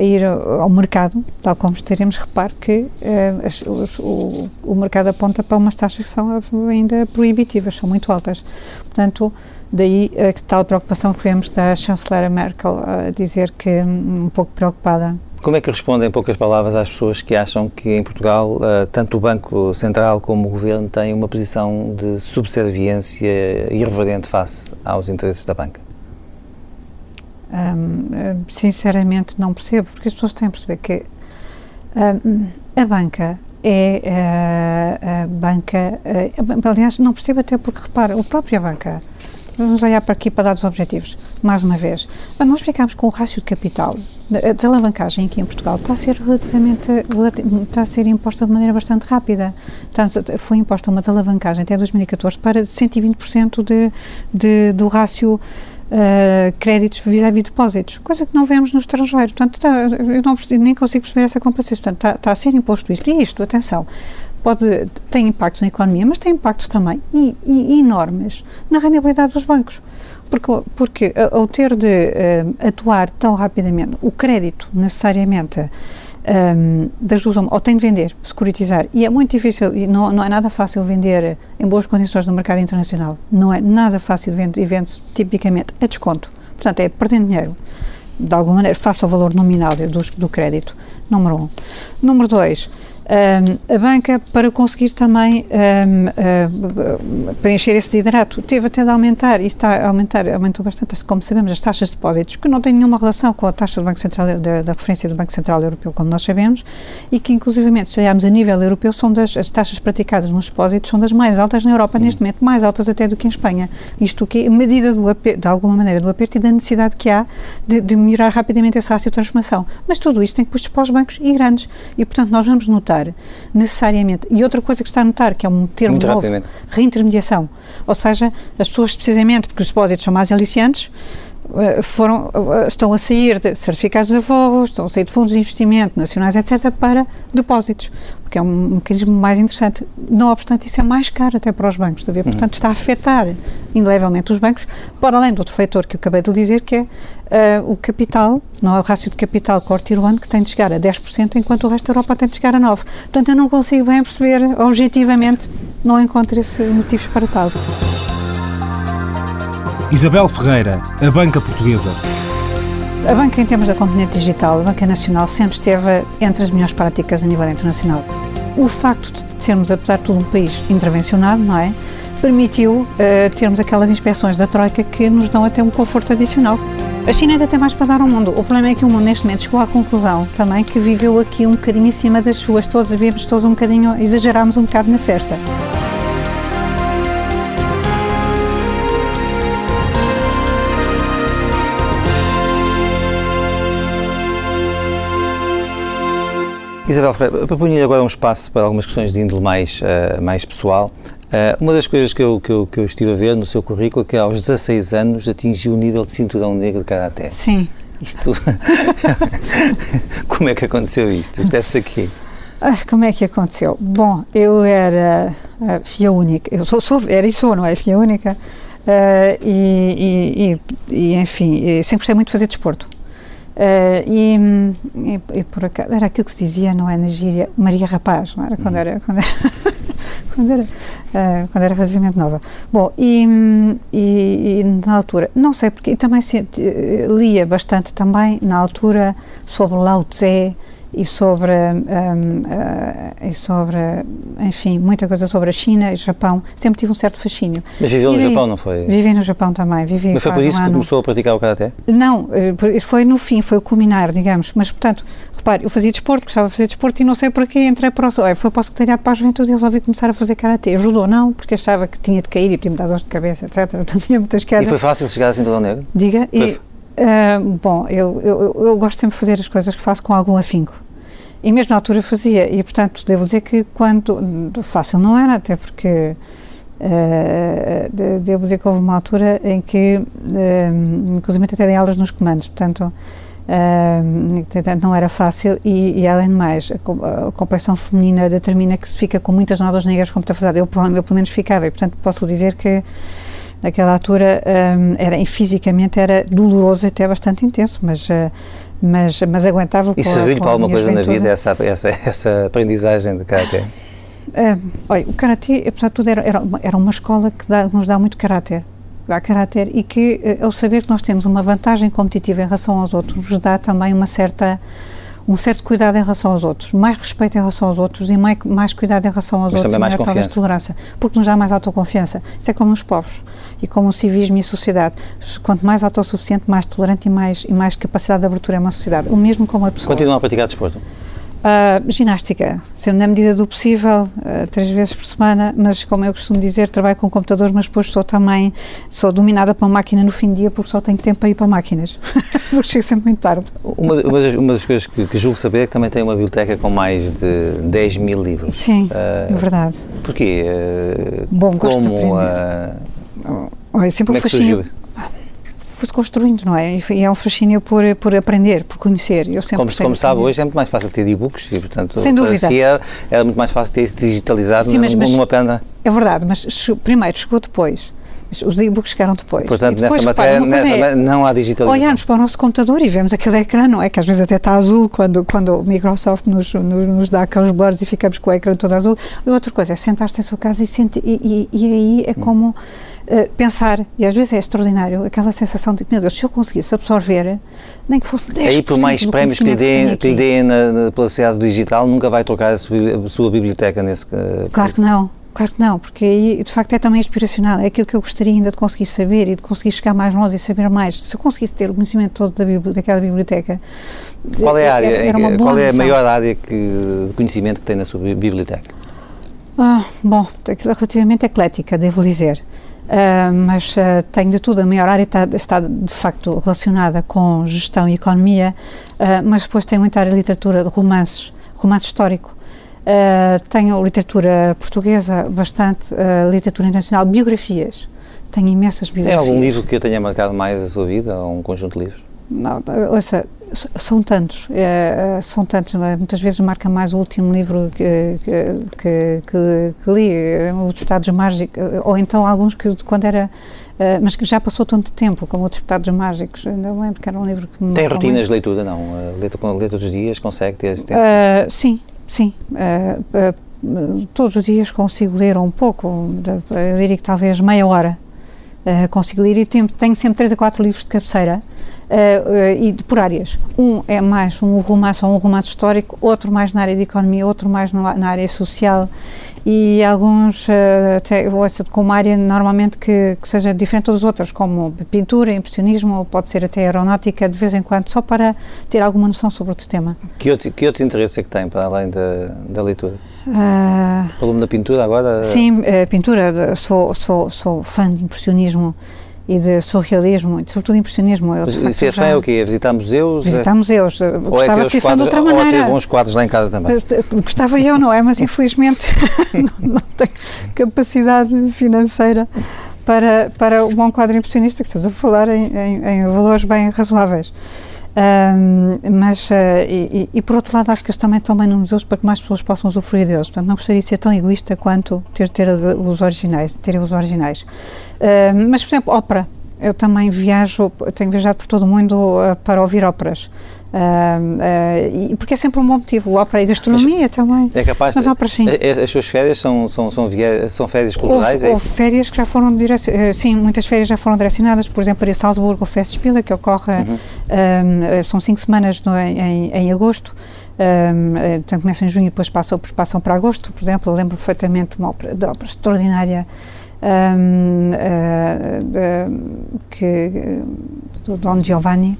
ir ao mercado, tal como estaremos, repare que uh, as, os, o, o mercado aponta para umas taxas que são ainda proibitivas, são muito altas. Portanto, daí a tal preocupação que vemos da chanceler Merkel a dizer que um, um pouco preocupada como é que responde, em poucas palavras, às pessoas que acham que em Portugal uh, tanto o Banco Central como o Governo têm uma posição de subserviência irreverente face aos interesses da banca? Um, sinceramente, não percebo, porque as pessoas têm a perceber que a banca é uh, a banca. Uh, aliás, não percebo até porque, repara, a própria banca Vamos olhar para aqui para dados objetivos, mais uma vez. Nós ficamos com o rácio de capital. A desalavancagem aqui em Portugal está a ser relativamente, está a ser imposta de maneira bastante rápida. foi imposta uma desalavancagem até 2014 para 120% de, de, do rácio Uh, créditos vis-à-vis depósitos, coisa que não vemos no estrangeiro. Portanto, está, eu não, nem consigo perceber essa comparação. Portanto, está, está, a ser imposto isto. E isto, atenção, pode, tem impactos na economia, mas tem impactos também e, e, enormes na rendibilidade dos bancos. Porque, porque ao ter de uh, atuar tão rapidamente, o crédito necessariamente um, das duas, ou tem de vender, securitizar, e é muito difícil, e não, não é nada fácil vender em boas condições no mercado internacional, não é nada fácil vender, e vende tipicamente a desconto, portanto é perdendo dinheiro, de alguma maneira, face ao valor nominal do crédito, número um. Número dois, um, a banca, para conseguir também um, uh, preencher esse desidrato, teve até de aumentar, e está a aumentar, aumentou bastante, como sabemos, as taxas de depósitos, que não têm nenhuma relação com a taxa do Banco Central, da, da referência do Banco Central Europeu, como nós sabemos, e que, inclusivamente, se olharmos a nível europeu, são das, as taxas praticadas nos depósitos são das mais altas na Europa, neste momento, mais altas até do que em Espanha. Isto que é medida do de alguma maneira, do aperto e da necessidade que há de, de melhorar rapidamente essa rácio de transformação. Mas tudo isto tem custos para os bancos e grandes, e, portanto, nós vamos notar necessariamente. E outra coisa que está a notar, que é um termo Muito novo, reintermediação. Ou seja, as pessoas precisamente porque os depósitos são mais aliciantes, foram, eh, estão a sair de certificados de aforro, estão a sair de fundos de investimento nacionais, etc., para depósitos, porque é um mecanismo mais interessante. Não obstante, isso é mais caro até para os bancos, está a ver? Uhum. Portanto, está a afetar indelevelmente os bancos, para além do outro fator que eu acabei de dizer, que é uh, o capital, não é o rácio de capital corte ano que tem de chegar a 10%, enquanto o resto da Europa tem de chegar a 9%. Portanto, eu não consigo bem perceber, objetivamente, não encontro esse motivos para tal. Isabel Ferreira, a banca portuguesa. A banca, em termos da componente digital, a banca nacional sempre esteve entre as melhores práticas a nível internacional. O facto de sermos, apesar de tudo, um país intervencionado, não é? Permitiu uh, termos aquelas inspeções da Troika que nos dão até um conforto adicional. A China ainda tem mais para dar ao mundo. O problema é que o mundo, neste momento, chegou à conclusão também que viveu aqui um bocadinho em cima das suas. Todos vivemos todos um bocadinho, exagerámos um bocado na festa. Isabel Ferreira, propunha agora um espaço para algumas questões de índole mais, uh, mais pessoal. Uh, uma das coisas que eu, que, eu, que eu estive a ver no seu currículo é que aos 16 anos atingiu o nível de cinturão negro de Karaté. Sim. Isto... como é que aconteceu isto? Isto deve-se aqui. Ah, como é que aconteceu? Bom, eu era uh, filha única, eu sou, sou, era e sou, não é? Filha única. Uh, e, e, e, enfim, sempre gostei muito de fazer desporto. Uh, e, e, e, por acaso, era aquilo que se dizia, não é, na gíria, Maria Rapaz, não era? Quando uhum. era, quando era, quando era, uh, quando era relativamente nova. Bom, e, e, na altura, não sei porque, também se, lia bastante também, na altura, sobre Lao Tse e sobre, um, uh, e sobre, enfim, muita coisa sobre a China e o Japão. Sempre tive um certo fascínio. Mas viveu no Japão, não foi? Vivi no Japão também. Vivi Mas foi por isso um que começou a praticar o Karaté? Não, eh, foi no fim, foi o culminar, digamos. Mas, portanto, repare, eu fazia desporto, gostava de fazer desporto e não sei porquê entrei para o... Foi para o Secretariado para a Juventude e resolvi começar a fazer Karaté. Ajudou, não, porque achava que tinha de cair e podia me dar dor de cabeça, etc. Tinha muitas quedas. E foi fácil chegar assim do negro? Diga. Foi... E, bom, eu, eu, eu gosto sempre de fazer as coisas que faço com algum afinco. E mesmo na altura fazia, e portanto devo dizer que quando. fácil não era, até porque. Uh, devo dizer que houve uma altura em que, uh, inclusive, até dei aulas nos comandos, portanto, uh, não era fácil. E, e além de mais, a, a complexão feminina determina que se fica com muitas nódulas negras como está fazendo. Eu, eu, pelo menos, ficava, e portanto, posso dizer que naquela altura um, era, fisicamente era doloroso e até bastante intenso, mas mas, mas aguentava E serviu-lhe para alguma coisa na vida essa, essa, essa aprendizagem de Karatê? É, olha, o Karatê, apesar de tudo, era, era, uma, era uma escola que dá, nos dá muito caráter dá caráter e que, eh, ao saber que nós temos uma vantagem competitiva em relação aos outros, nos dá também uma certa um certo cuidado em relação aos outros, mais respeito em relação aos outros e mais, mais cuidado em relação aos Mas outros, mais confiança. tolerância, porque nos dá mais autoconfiança. Isso é como nos povos e como o civismo e a sociedade. Quanto mais autossuficiente, mais tolerante e mais, e mais capacidade de abertura é uma sociedade. O mesmo com a pessoa. Continua a praticar desporto? Uh, ginástica, sempre na medida do possível, uh, três vezes por semana, mas como eu costumo dizer, trabalho com computadores, mas depois sou também, sou dominada uma máquina no fim do dia porque só tenho tempo para ir para máquinas, porque chego sempre muito tarde. Uma, uma, das, uma das, coisas que, que, julgo saber é que também tem uma biblioteca com mais de 10 mil livros. Sim, uh, é verdade. Porquê? Bom, gosto como, de aprender. Oh, sempre como é que surgiu? Foi-se construindo, não é? E é um fascínio por, por aprender, por conhecer. Eu sempre como, como sabe, hoje é muito mais fácil ter e-books e, portanto, Sem dúvida. era, era muito mais fácil ter isso digitalizado Sim, mas, numa pena. É verdade, mas primeiro chegou depois. Os e-books chegaram depois. Portanto, depois, nessa matéria nessa é, não há digitalização. Olhamos para o nosso computador e vemos aquele ecrã, não é? Que às vezes até está azul quando, quando o Microsoft nos, nos, nos dá aqueles blurs e ficamos com o ecrã todo azul. E outra coisa é sentar-se em sua casa e, e, e, e aí é hum. como uh, pensar, e às vezes é extraordinário, aquela sensação de, meu Deus, se eu conseguisse absorver, nem que fosse 10% Aí, por mais prémios que lhe deem, que lhe deem na, na, pela sociedade digital, nunca vai trocar a sua, a sua biblioteca nesse... Uh, claro que não. Claro que não, porque aí de facto é também inspiracional, é aquilo que eu gostaria ainda de conseguir saber e de conseguir chegar mais longe e saber mais. Se eu conseguisse ter o conhecimento todo da daquela biblioteca. Qual é a área, era, era qual é a maior área que, de conhecimento que tem na sua biblioteca? Ah, bom, relativamente eclética, devo dizer. Uh, mas uh, tenho de tudo. A maior área está, está, de facto relacionada com gestão e economia, uh, mas depois tem muita área de literatura, de romances, romance histórico. tenho literatura portuguesa, bastante, literatura internacional, biografias. Tenho imensas biografias. Tem algum livro que tenha marcado mais a sua vida, ou um conjunto de livros? Não, ouça, são tantos, é, é, são tantos, é? muitas vezes marca mais o último livro que, que, que, que, li, Os Deputados Mágicos, ou então alguns que quando era, uh, mas que já passou tanto tempo, como Os Deputados Mágicos, ainda lembro que era um livro que me Tem rotinas de leitura, não? Uh, lê, lê todos os dias, consegue ter esse tempo? Uh, sim, sim. todos os dias consigo ler um pouco, eu diria que talvez meia hora consigo ler e tenho, tenho sempre três a quatro livros de cabeceira uh, e por áreas. Um é mais um romance ou um romance histórico, outro mais na área de economia, outro mais na, na área social e alguns uh, até, com uma área normalmente que, que, seja diferente das outras, como pintura, impressionismo, ou pode ser até aeronáutica, de vez em quando, só para ter alguma noção sobre outro tema. Que outro, que outro interesse é que tem para além da, da leitura? Uh, Falou-me da pintura agora? Sim, pintura, sou, sou, sou fã de impressionismo e de surrealismo, e sobretudo impressionismo. Eu, Mas se é fã é o quê? É visitar museus? Visitar museus. Ou Gostava é de ser fã de outra maneira. Ou é ter bons quadros lá em casa também? Gostava eu, não é? Mas infelizmente não, não tenho capacidade financeira para, para um bom quadro impressionista, que estamos a falar em, em, em valores bem razoáveis. Um, mas, uh, e, e, por outro lado, acho que eles também estão bem nos museus para que mais pessoas possam usufruir deles. Portanto, não gostaria de ser tão egoísta quanto ter, ter os originais, ter os originais. Mas, por exemplo, ópera. Eu também viajo, tenho viajado por todo o mundo uh, para ouvir óperas. Uh, uh, porque é sempre um bom motivo, ópera e gastronomia mas também. É capaz mas óperas sim. As, as suas férias são, são, são, via, são férias culturais? Houve, é houve férias que já foram direcionadas, sim, muitas férias já foram direcionadas, por exemplo, para Salzburgo Festspiele, que ocorre, uhum. um, são cinco semanas no, em, em, agosto. Um, portanto, começam em junho e depois passam, passam para agosto, por exemplo. Eu lembro perfeitamente uma ópera, de ópera extraordinária um, uh, de, que, do Don Giovanni,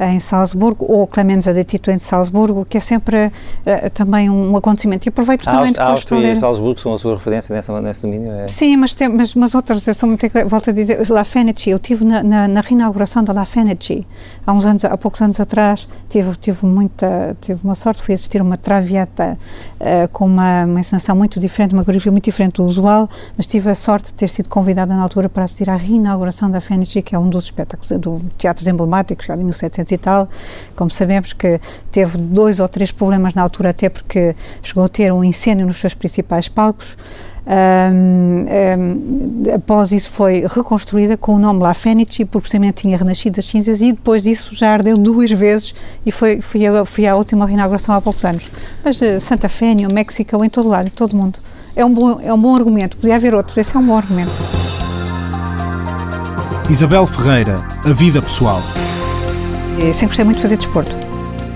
em Salzburgo, ou Clemenza de Tito em Salzburgo, que é sempre uh, também um acontecimento. E aproveito também a Áustria e Salzburgo são a sua referência nessa, nesse domínio? É? Sim, mas, tem, mas, mas outras, eu sou muito, volto a dizer, La Fenici, eu estive na, na, na, reinauguração da La Fenici, há uns anos, há poucos anos atrás, tive, tive muita, tive uma sorte, fui assistir uma traviata uh, com uma, uma encenação muito diferente, uma coreografia muito diferente do usual, mas tive a sorte de ter sido convidada na altura para assistir à reinauguração da Fenici, que é um dos espetáculos do teatros emblemáticos, já de 1700 e tal, como sabemos que teve dois ou três problemas na altura, até porque chegou a ter um incêndio nos seus principais palcos. Um, um, após isso foi reconstruída com o nome La Fenici, porque precisamente tinha renascido das cinzas e depois disso já ardeu duas vezes e foi, fui, a, fui à última reinauguração há poucos anos. Mas uh, Santa Fé, New México, em todo lado, em todo mundo. É um, bom, é um bom argumento, podia haver outros, esse é um bom argumento. Isabel Ferreira, a vida pessoal. Eu sempre gostei muito de fazer desporto.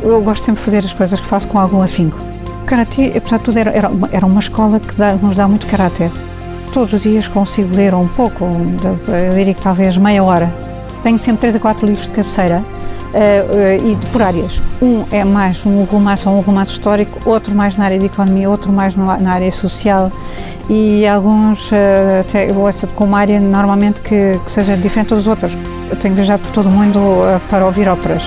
Eu gosto sempre de fazer as coisas que faço com algum afinco. O karatê, apesar de tudo, era, era, uma, era uma escola que dá, nos dá muito caráter. Todos os dias consigo ler um pouco, eu diria que talvez meia hora. Tenho sempre três a quatro livros de cabeceira uh, uh, e por áreas. Um é mais um romance ou um romance histórico, outro mais na área de economia, outro mais na, na área social e alguns, uh, até eu ouço com uma área normalmente que, que seja diferente das outras. Eu tenho viajado por todo o mundo para ouvir óperas.